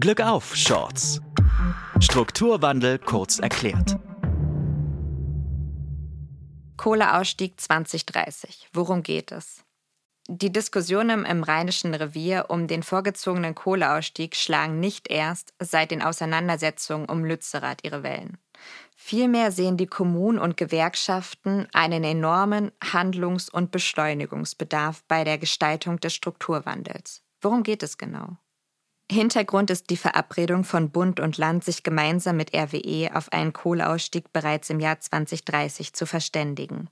Glück auf, Shorts. Strukturwandel kurz erklärt. Kohleausstieg 2030. Worum geht es? Die Diskussionen im Rheinischen Revier um den vorgezogenen Kohleausstieg schlagen nicht erst seit den Auseinandersetzungen um Lützerath ihre Wellen. Vielmehr sehen die Kommunen und Gewerkschaften einen enormen Handlungs- und Beschleunigungsbedarf bei der Gestaltung des Strukturwandels. Worum geht es genau? Hintergrund ist die Verabredung von Bund und Land, sich gemeinsam mit RWE auf einen Kohleausstieg bereits im Jahr 2030 zu verständigen.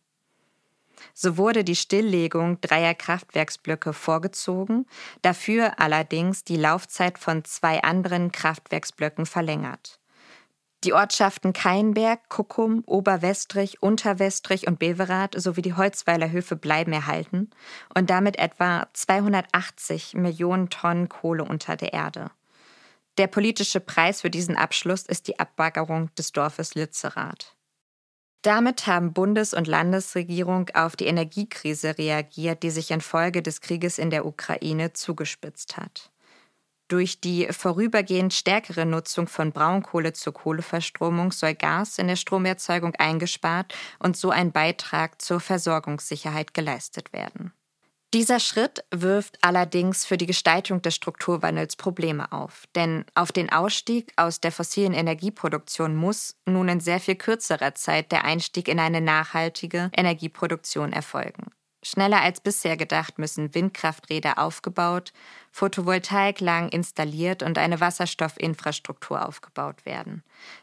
So wurde die Stilllegung dreier Kraftwerksblöcke vorgezogen, dafür allerdings die Laufzeit von zwei anderen Kraftwerksblöcken verlängert. Die Ortschaften Keinberg, Kuckum, Oberwestrich, Unterwestrich und Beverath sowie die Holzweiler Höfe bleiben erhalten und damit etwa 280 Millionen Tonnen Kohle unter der Erde. Der politische Preis für diesen Abschluss ist die Abbaggerung des Dorfes Lützerath. Damit haben Bundes- und Landesregierung auf die Energiekrise reagiert, die sich infolge des Krieges in der Ukraine zugespitzt hat. Durch die vorübergehend stärkere Nutzung von Braunkohle zur Kohleverstromung soll Gas in der Stromerzeugung eingespart und so ein Beitrag zur Versorgungssicherheit geleistet werden. Dieser Schritt wirft allerdings für die Gestaltung des Strukturwandels Probleme auf, denn auf den Ausstieg aus der fossilen Energieproduktion muss nun in sehr viel kürzerer Zeit der Einstieg in eine nachhaltige Energieproduktion erfolgen. Schneller als bisher gedacht müssen Windkrafträder aufgebaut, Photovoltaik lang installiert und eine Wasserstoffinfrastruktur aufgebaut werden.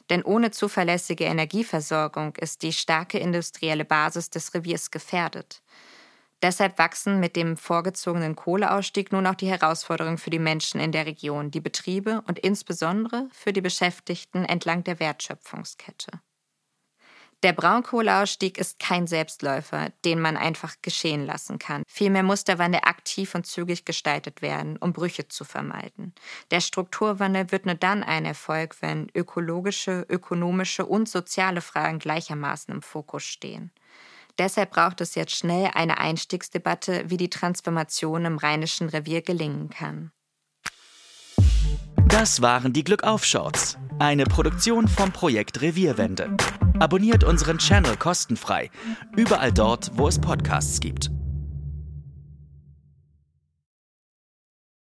Denn ohne zuverlässige Energieversorgung ist die starke industrielle Basis des Reviers gefährdet. Deshalb wachsen mit dem vorgezogenen Kohleausstieg nun auch die Herausforderungen für die Menschen in der Region, die Betriebe und insbesondere für die Beschäftigten entlang der Wertschöpfungskette. Der Braunkohleausstieg ist kein Selbstläufer, den man einfach geschehen lassen kann. Vielmehr muss der Wandel aktiv und zügig gestaltet werden, um Brüche zu vermeiden. Der Strukturwandel wird nur dann ein Erfolg, wenn ökologische, ökonomische und soziale Fragen gleichermaßen im Fokus stehen. Deshalb braucht es jetzt schnell eine Einstiegsdebatte, wie die Transformation im Rheinischen Revier gelingen kann. Das waren die Glückauf-Shorts, eine Produktion vom Projekt Revierwende. Abonniert unseren Channel kostenfrei, überall dort, wo es Podcasts gibt.